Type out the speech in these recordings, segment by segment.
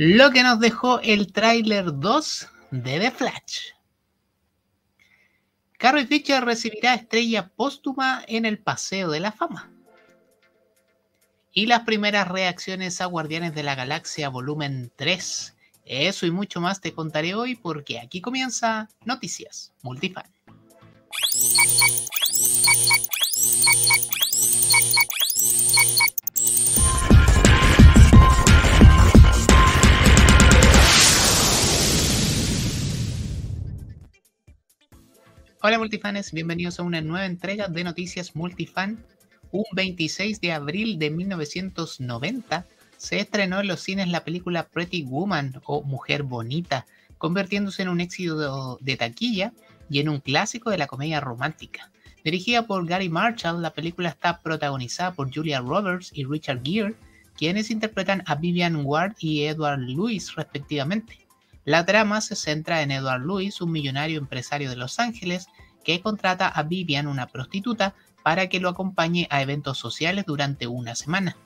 Lo que nos dejó el tráiler 2 de The Flash. Carrie Fisher recibirá estrella póstuma en el Paseo de la Fama. Y las primeras reacciones a Guardianes de la Galaxia Volumen 3. Eso y mucho más te contaré hoy porque aquí comienza Noticias Multifan. Hola multifanes, bienvenidos a una nueva entrega de Noticias Multifan. Un 26 de abril de 1990 se estrenó en los cines la película Pretty Woman o Mujer Bonita, convirtiéndose en un éxito de taquilla y en un clásico de la comedia romántica. Dirigida por Gary Marshall, la película está protagonizada por Julia Roberts y Richard Gere, quienes interpretan a Vivian Ward y Edward Lewis respectivamente. La trama se centra en Edward Lewis, un millonario empresario de Los Ángeles, que contrata a Vivian, una prostituta, para que lo acompañe a eventos sociales durante una semana.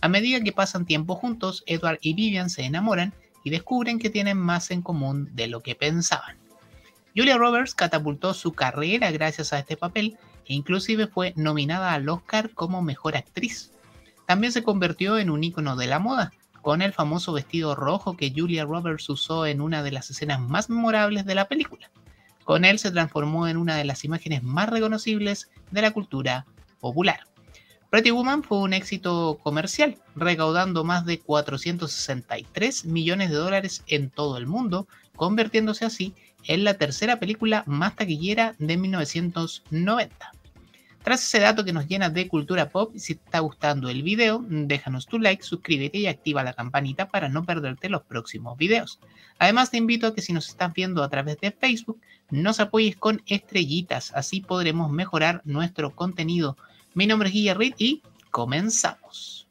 A medida que pasan tiempo juntos, Edward y Vivian se enamoran y descubren que tienen más en común de lo que pensaban. Julia Roberts catapultó su carrera gracias a este papel e inclusive fue nominada al Oscar como mejor actriz. También se convirtió en un ícono de la moda, con el famoso vestido rojo que Julia Roberts usó en una de las escenas más memorables de la película. Con él se transformó en una de las imágenes más reconocibles de la cultura popular. Pretty Woman fue un éxito comercial, recaudando más de 463 millones de dólares en todo el mundo, convirtiéndose así en la tercera película más taquillera de 1990. Tras ese dato que nos llena de cultura pop, si te está gustando el video, déjanos tu like, suscríbete y activa la campanita para no perderte los próximos videos. Además te invito a que si nos estás viendo a través de Facebook, nos apoyes con estrellitas, así podremos mejorar nuestro contenido. Mi nombre es Guillermo y comenzamos.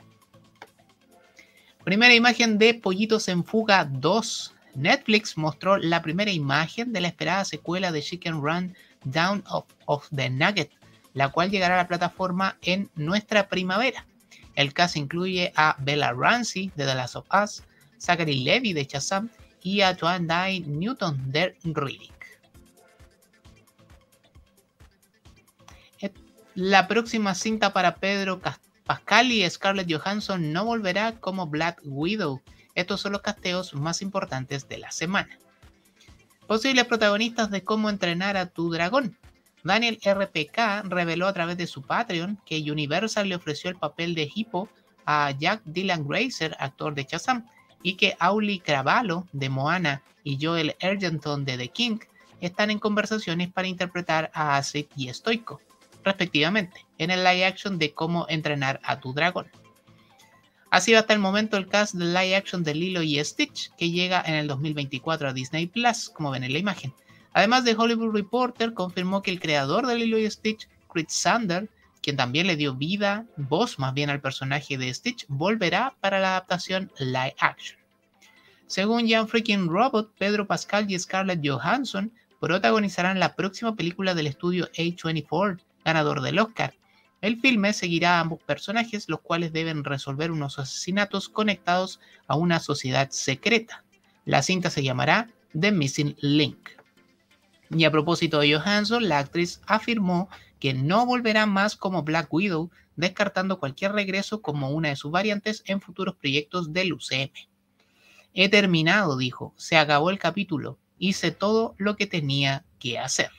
Primera imagen de Pollitos en Fuga 2. Netflix mostró la primera imagen de la esperada secuela de Chicken Run Down of, of the Nugget la cual llegará a la plataforma en nuestra primavera. El cast incluye a Bella Ramsey de The Last of Us, Zachary Levy de Shazam y a Joan Day Newton de Riddick. La próxima cinta para Pedro Pascal y Scarlett Johansson no volverá como Black Widow. Estos son los casteos más importantes de la semana. Posibles protagonistas de cómo entrenar a tu dragón. Daniel RPK reveló a través de su Patreon que Universal le ofreció el papel de Hippo a Jack Dylan Grazer, actor de Shazam, y que Auli Cravallo de Moana y Joel Ergenton de The King están en conversaciones para interpretar a Acid y Stoico, respectivamente, en el live action de Cómo entrenar a tu dragón. Ha sido hasta el momento el cast de live action de Lilo y Stitch, que llega en el 2024 a Disney Plus, como ven en la imagen. Además de Hollywood Reporter, confirmó que el creador de Lilo y Stitch, Chris Sander, quien también le dio vida, voz más bien al personaje de Stitch, volverá para la adaptación live action. Según Jan Freaking Robot, Pedro Pascal y Scarlett Johansson protagonizarán la próxima película del estudio A24, ganador del Oscar. El filme seguirá a ambos personajes, los cuales deben resolver unos asesinatos conectados a una sociedad secreta. La cinta se llamará The Missing Link. Y a propósito de Johansson, la actriz afirmó que no volverá más como Black Widow, descartando cualquier regreso como una de sus variantes en futuros proyectos del UCM. He terminado, dijo, se acabó el capítulo, hice todo lo que tenía que hacer.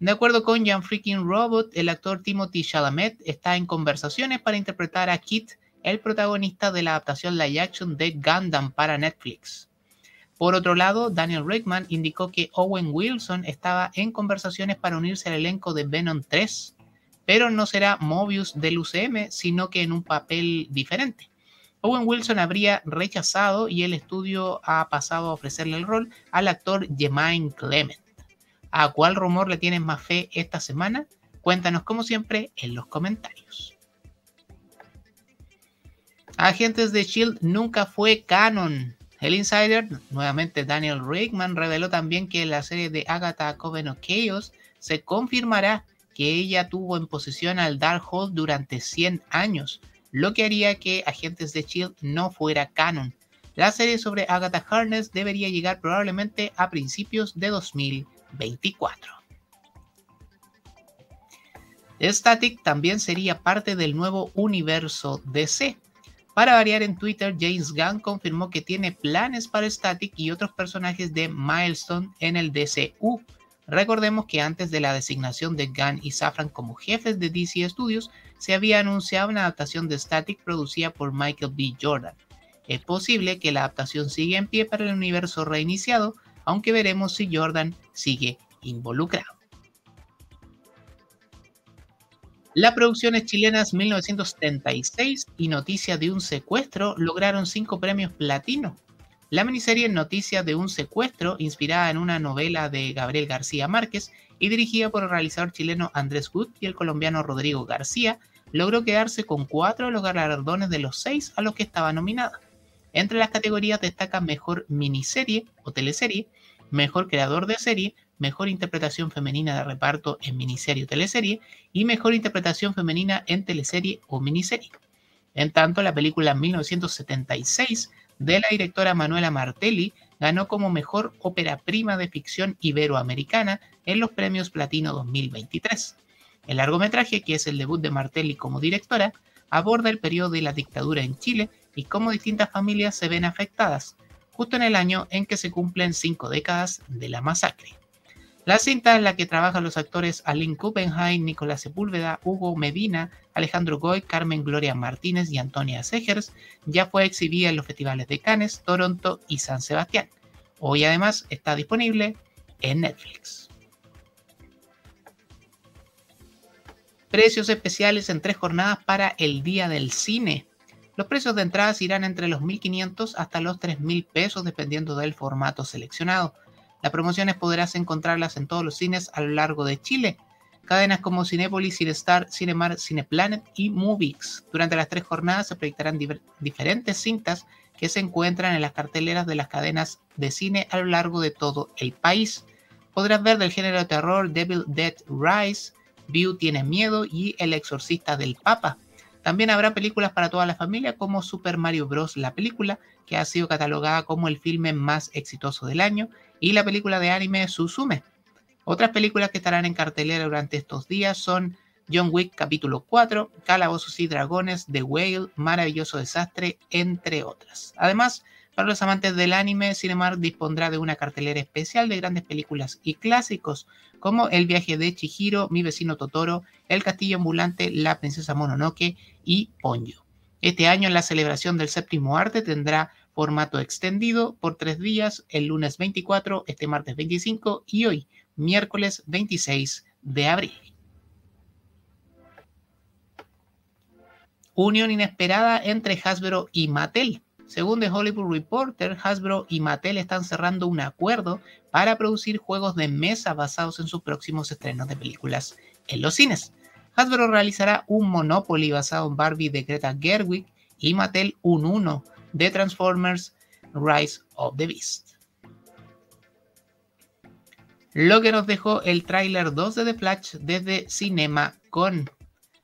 De acuerdo con Jan Freaking Robot, el actor Timothy Chalamet está en conversaciones para interpretar a Kit, el protagonista de la adaptación live action de Gundam para Netflix. Por otro lado, Daniel Rickman indicó que Owen Wilson estaba en conversaciones para unirse al elenco de Venom 3, pero no será Mobius del UCM, sino que en un papel diferente. Owen Wilson habría rechazado y el estudio ha pasado a ofrecerle el rol al actor Jemaine Clement. ¿A cuál rumor le tienes más fe esta semana? Cuéntanos como siempre en los comentarios. Agentes de Shield nunca fue canon. El insider, nuevamente Daniel Rickman, reveló también que la serie de Agatha Coven of Chaos se confirmará que ella tuvo en posesión al Darkhold durante 100 años, lo que haría que Agentes de Shield no fuera canon. La serie sobre Agatha Harness debería llegar probablemente a principios de 2024. Static también sería parte del nuevo universo DC. Para variar en Twitter, James Gunn confirmó que tiene planes para Static y otros personajes de Milestone en el DCU. Recordemos que antes de la designación de Gunn y Safran como jefes de DC Studios, se había anunciado una adaptación de Static producida por Michael B. Jordan. Es posible que la adaptación siga en pie para el universo reiniciado, aunque veremos si Jordan sigue involucrado. Las producciones chilenas 1976 y Noticia de un secuestro lograron cinco premios platino. La miniserie Noticia de un secuestro, inspirada en una novela de Gabriel García Márquez y dirigida por el realizador chileno Andrés Wood y el colombiano Rodrigo García, logró quedarse con cuatro de los galardones de los seis a los que estaba nominada. Entre las categorías destaca Mejor Miniserie o Teleserie, Mejor Creador de Serie, Mejor Interpretación Femenina de Reparto en Miniserie o Teleserie y Mejor Interpretación Femenina en Teleserie o Miniserie. En tanto, la película 1976 de la directora Manuela Martelli ganó como Mejor Ópera Prima de Ficción Iberoamericana en los Premios Platino 2023. El largometraje, que es el debut de Martelli como directora, aborda el periodo de la dictadura en Chile y cómo distintas familias se ven afectadas, justo en el año en que se cumplen cinco décadas de la masacre. La cinta en la que trabajan los actores Aline Kuppenheim, Nicolás Sepúlveda, Hugo Medina, Alejandro Goy, Carmen Gloria Martínez y Antonia Segers ya fue exhibida en los festivales de Cannes, Toronto y San Sebastián. Hoy además está disponible en Netflix. Precios especiales en tres jornadas para el Día del Cine. Los precios de entradas irán entre los 1.500 hasta los 3.000 pesos dependiendo del formato seleccionado. Las promociones podrás encontrarlas en todos los cines a lo largo de Chile. Cadenas como Cinepolis, Cinestar, Cinemar, Cineplanet y Movix. Durante las tres jornadas se proyectarán diferentes cintas que se encuentran en las carteleras de las cadenas de cine a lo largo de todo el país. Podrás ver del género de terror Devil Dead Rise, View Tiene Miedo y El Exorcista del Papa. También habrá películas para toda la familia como Super Mario Bros. la película, que ha sido catalogada como el filme más exitoso del año, y la película de anime Suzume. Otras películas que estarán en cartelera durante estos días son John Wick capítulo 4, Calabozos y Dragones, The Whale, Maravilloso Desastre, entre otras. Además, para los amantes del anime, Cinemark dispondrá de una cartelera especial de grandes películas y clásicos como El viaje de Chihiro, Mi vecino Totoro, El castillo ambulante, La princesa Mononoke y Ponyo. Este año la celebración del séptimo arte tendrá formato extendido por tres días, el lunes 24, este martes 25 y hoy, miércoles 26 de abril. Unión inesperada entre Hasbro y Mattel. Según The Hollywood Reporter, Hasbro y Mattel están cerrando un acuerdo para producir juegos de mesa basados en sus próximos estrenos de películas en los cines. Hasbro realizará un Monopoly basado en Barbie de Greta Gerwig y Mattel un Uno de Transformers Rise of the Beast. Lo que nos dejó el tráiler 2 de The Flash desde CinemaCon.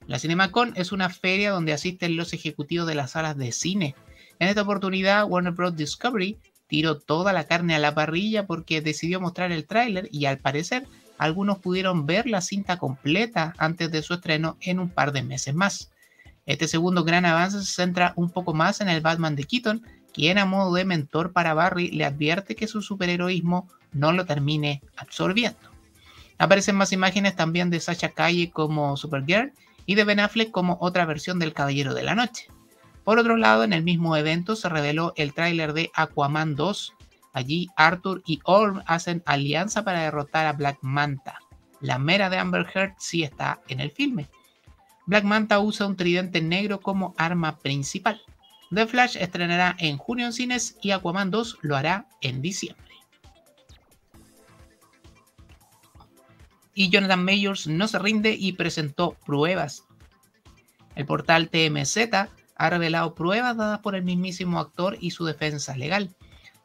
La CinemaCon es una feria donde asisten los ejecutivos de las salas de cine. En esta oportunidad, Warner Bros. Discovery tiró toda la carne a la parrilla porque decidió mostrar el tráiler y al parecer algunos pudieron ver la cinta completa antes de su estreno en un par de meses más. Este segundo gran avance se centra un poco más en el Batman de Keaton, quien a modo de mentor para Barry le advierte que su superheroísmo no lo termine absorbiendo. Aparecen más imágenes también de Sacha Calle como Supergirl y de Ben Affleck como otra versión del Caballero de la Noche. Por otro lado, en el mismo evento se reveló el tráiler de Aquaman 2. Allí Arthur y Orm hacen alianza para derrotar a Black Manta. La mera de Amber Heard sí está en el filme. Black Manta usa un tridente negro como arma principal. The Flash estrenará en junio en cines y Aquaman 2 lo hará en diciembre. Y Jonathan Mayors no se rinde y presentó pruebas. El portal TMZ ha revelado pruebas dadas por el mismísimo actor y su defensa legal.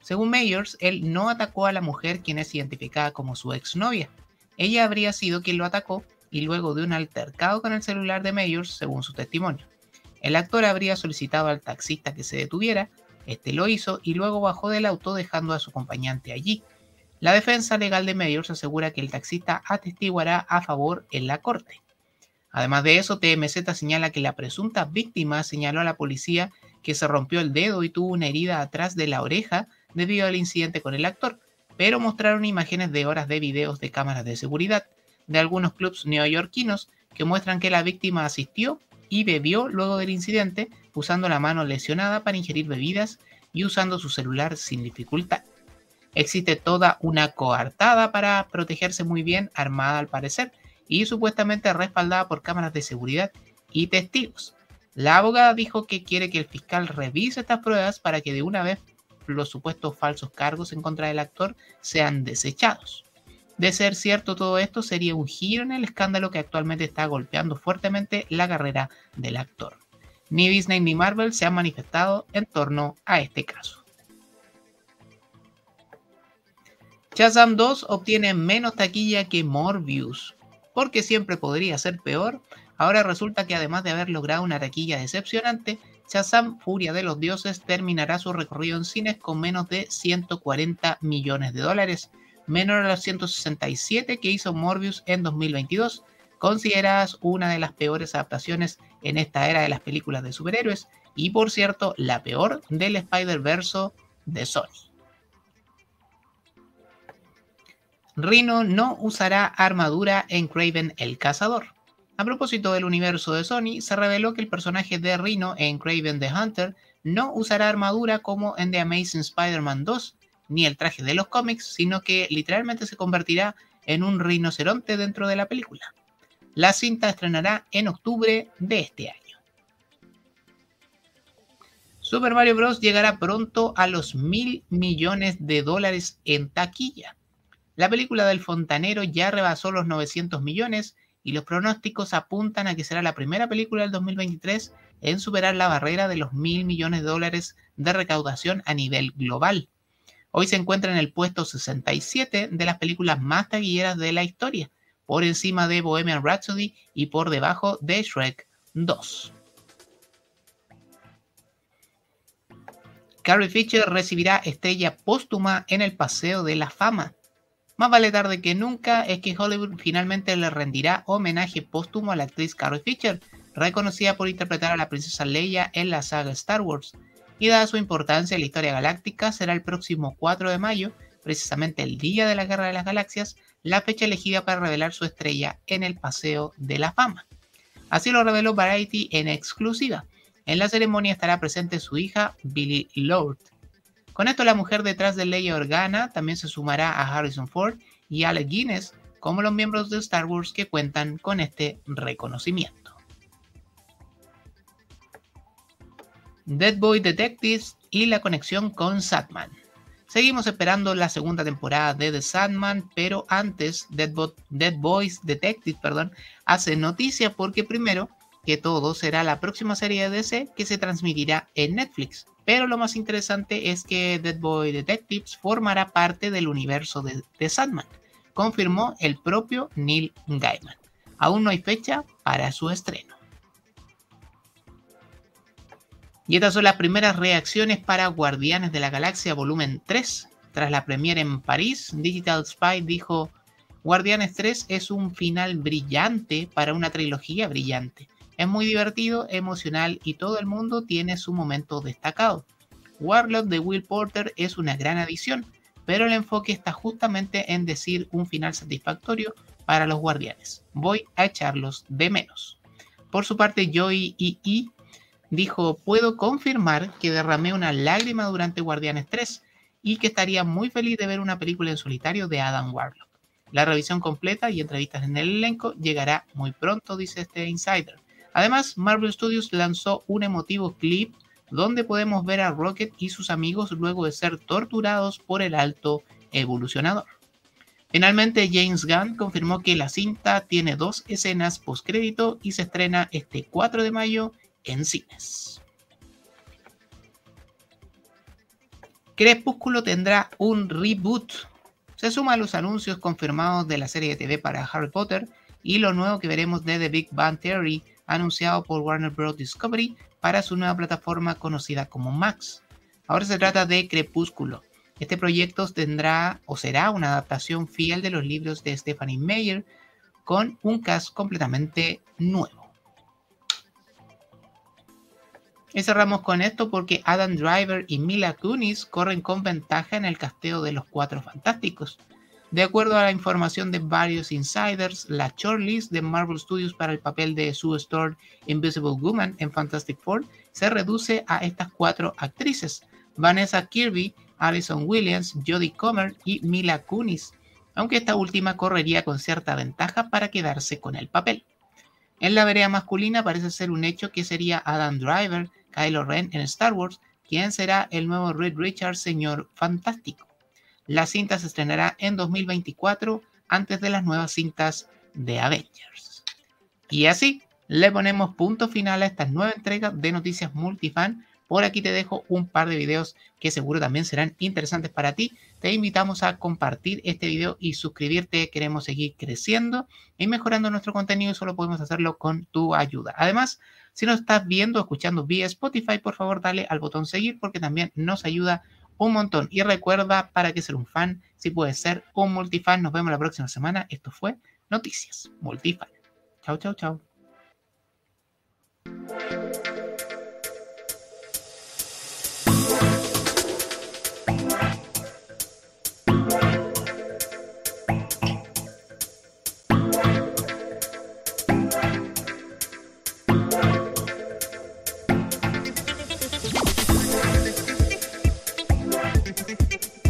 Según Mayors, él no atacó a la mujer quien es identificada como su exnovia. Ella habría sido quien lo atacó y luego de un altercado con el celular de Mayors, según su testimonio. El actor habría solicitado al taxista que se detuviera, Este lo hizo y luego bajó del auto dejando a su acompañante allí. La defensa legal de Mayors asegura que el taxista atestiguará a favor en la corte. Además de eso, TMZ señala que la presunta víctima señaló a la policía que se rompió el dedo y tuvo una herida atrás de la oreja debido al incidente con el actor, pero mostraron imágenes de horas de videos de cámaras de seguridad de algunos clubs neoyorquinos que muestran que la víctima asistió y bebió luego del incidente usando la mano lesionada para ingerir bebidas y usando su celular sin dificultad. Existe toda una coartada para protegerse muy bien, armada al parecer, y supuestamente respaldada por cámaras de seguridad y testigos. La abogada dijo que quiere que el fiscal revise estas pruebas para que de una vez los supuestos falsos cargos en contra del actor sean desechados. De ser cierto todo esto, sería un giro en el escándalo que actualmente está golpeando fuertemente la carrera del actor. Ni Disney ni Marvel se han manifestado en torno a este caso. Shazam 2 obtiene menos taquilla que Morbius, porque siempre podría ser peor. Ahora resulta que además de haber logrado una taquilla decepcionante, Shazam, Furia de los Dioses, terminará su recorrido en cines con menos de 140 millones de dólares, menor a los 167 que hizo Morbius en 2022, consideradas una de las peores adaptaciones en esta era de las películas de superhéroes y por cierto la peor del Spider-Verse de Sony. Rhino no usará armadura en Craven el Cazador. A propósito del universo de Sony, se reveló que el personaje de Rhino en Craven the Hunter no usará armadura como en The Amazing Spider-Man 2, ni el traje de los cómics, sino que literalmente se convertirá en un rinoceronte dentro de la película. La cinta estrenará en octubre de este año. Super Mario Bros. llegará pronto a los mil millones de dólares en taquilla. La película del fontanero ya rebasó los 900 millones y los pronósticos apuntan a que será la primera película del 2023 en superar la barrera de los mil millones de dólares de recaudación a nivel global. Hoy se encuentra en el puesto 67 de las películas más taquilleras de la historia, por encima de Bohemian Rhapsody y por debajo de Shrek 2. Carrie Fisher recibirá estrella póstuma en el Paseo de la Fama. Más vale tarde que nunca es que Hollywood finalmente le rendirá homenaje póstumo a la actriz Carrie Fisher, reconocida por interpretar a la princesa Leia en la saga Star Wars y dada su importancia en la historia galáctica, será el próximo 4 de mayo, precisamente el día de la Guerra de las Galaxias, la fecha elegida para revelar su estrella en el Paseo de la Fama. Así lo reveló Variety en exclusiva. En la ceremonia estará presente su hija Billy Lord. Con esto la mujer detrás de Leia Organa también se sumará a Harrison Ford y Alec Guinness como los miembros de Star Wars que cuentan con este reconocimiento. Dead Boy Detectives y la conexión con Sandman. Seguimos esperando la segunda temporada de The Sandman, pero antes Dead, Dead Boys Detectives perdón, hace noticia porque primero que todo será la próxima serie de DC que se transmitirá en Netflix. Pero lo más interesante es que Dead Boy Detectives formará parte del universo de The Sandman, confirmó el propio Neil Gaiman. Aún no hay fecha para su estreno. Y estas son las primeras reacciones para Guardianes de la Galaxia Volumen 3. Tras la premiere en París, Digital Spy dijo, Guardianes 3 es un final brillante para una trilogía brillante. Es muy divertido, emocional y todo el mundo tiene su momento destacado. Warlock de Will Porter es una gran adición, pero el enfoque está justamente en decir un final satisfactorio para los guardianes. Voy a echarlos de menos. Por su parte, Joy y E dijo, puedo confirmar que derramé una lágrima durante Guardianes 3 y que estaría muy feliz de ver una película en solitario de Adam Warlock. La revisión completa y entrevistas en el elenco llegará muy pronto, dice este insider. Además, Marvel Studios lanzó un emotivo clip donde podemos ver a Rocket y sus amigos luego de ser torturados por el alto evolucionador. Finalmente, James Gunn confirmó que la cinta tiene dos escenas postcrédito y se estrena este 4 de mayo en cines. Crepúsculo tendrá un reboot. Se suma a los anuncios confirmados de la serie de TV para Harry Potter y lo nuevo que veremos de The Big Bang Theory anunciado por Warner Bros. Discovery para su nueva plataforma conocida como Max. Ahora se trata de Crepúsculo. Este proyecto tendrá o será una adaptación fiel de los libros de Stephanie Meyer con un cast completamente nuevo. Y cerramos con esto porque Adam Driver y Mila Kunis corren con ventaja en el casteo de los Cuatro Fantásticos. De acuerdo a la información de varios insiders, la shortlist de Marvel Studios para el papel de Sue Storm Invisible Woman en Fantastic Four se reduce a estas cuatro actrices: Vanessa Kirby, Alison Williams, Jodie Comer y Mila Kunis, aunque esta última correría con cierta ventaja para quedarse con el papel. En la vereda masculina parece ser un hecho que sería Adam Driver, Kylo Ren en Star Wars, quien será el nuevo Reed Richards, señor fantástico. La cinta se estrenará en 2024 antes de las nuevas cintas de Avengers. Y así le ponemos punto final a esta nueva entrega de Noticias Multifan. Por aquí te dejo un par de videos que seguro también serán interesantes para ti. Te invitamos a compartir este video y suscribirte. Queremos seguir creciendo y mejorando nuestro contenido y solo podemos hacerlo con tu ayuda. Además, si nos estás viendo o escuchando vía Spotify, por favor dale al botón seguir porque también nos ayuda un montón. Y recuerda, para que ser un fan, si puedes ser un multifan. Nos vemos la próxima semana. Esto fue Noticias Multifan. Chao, chao, chao.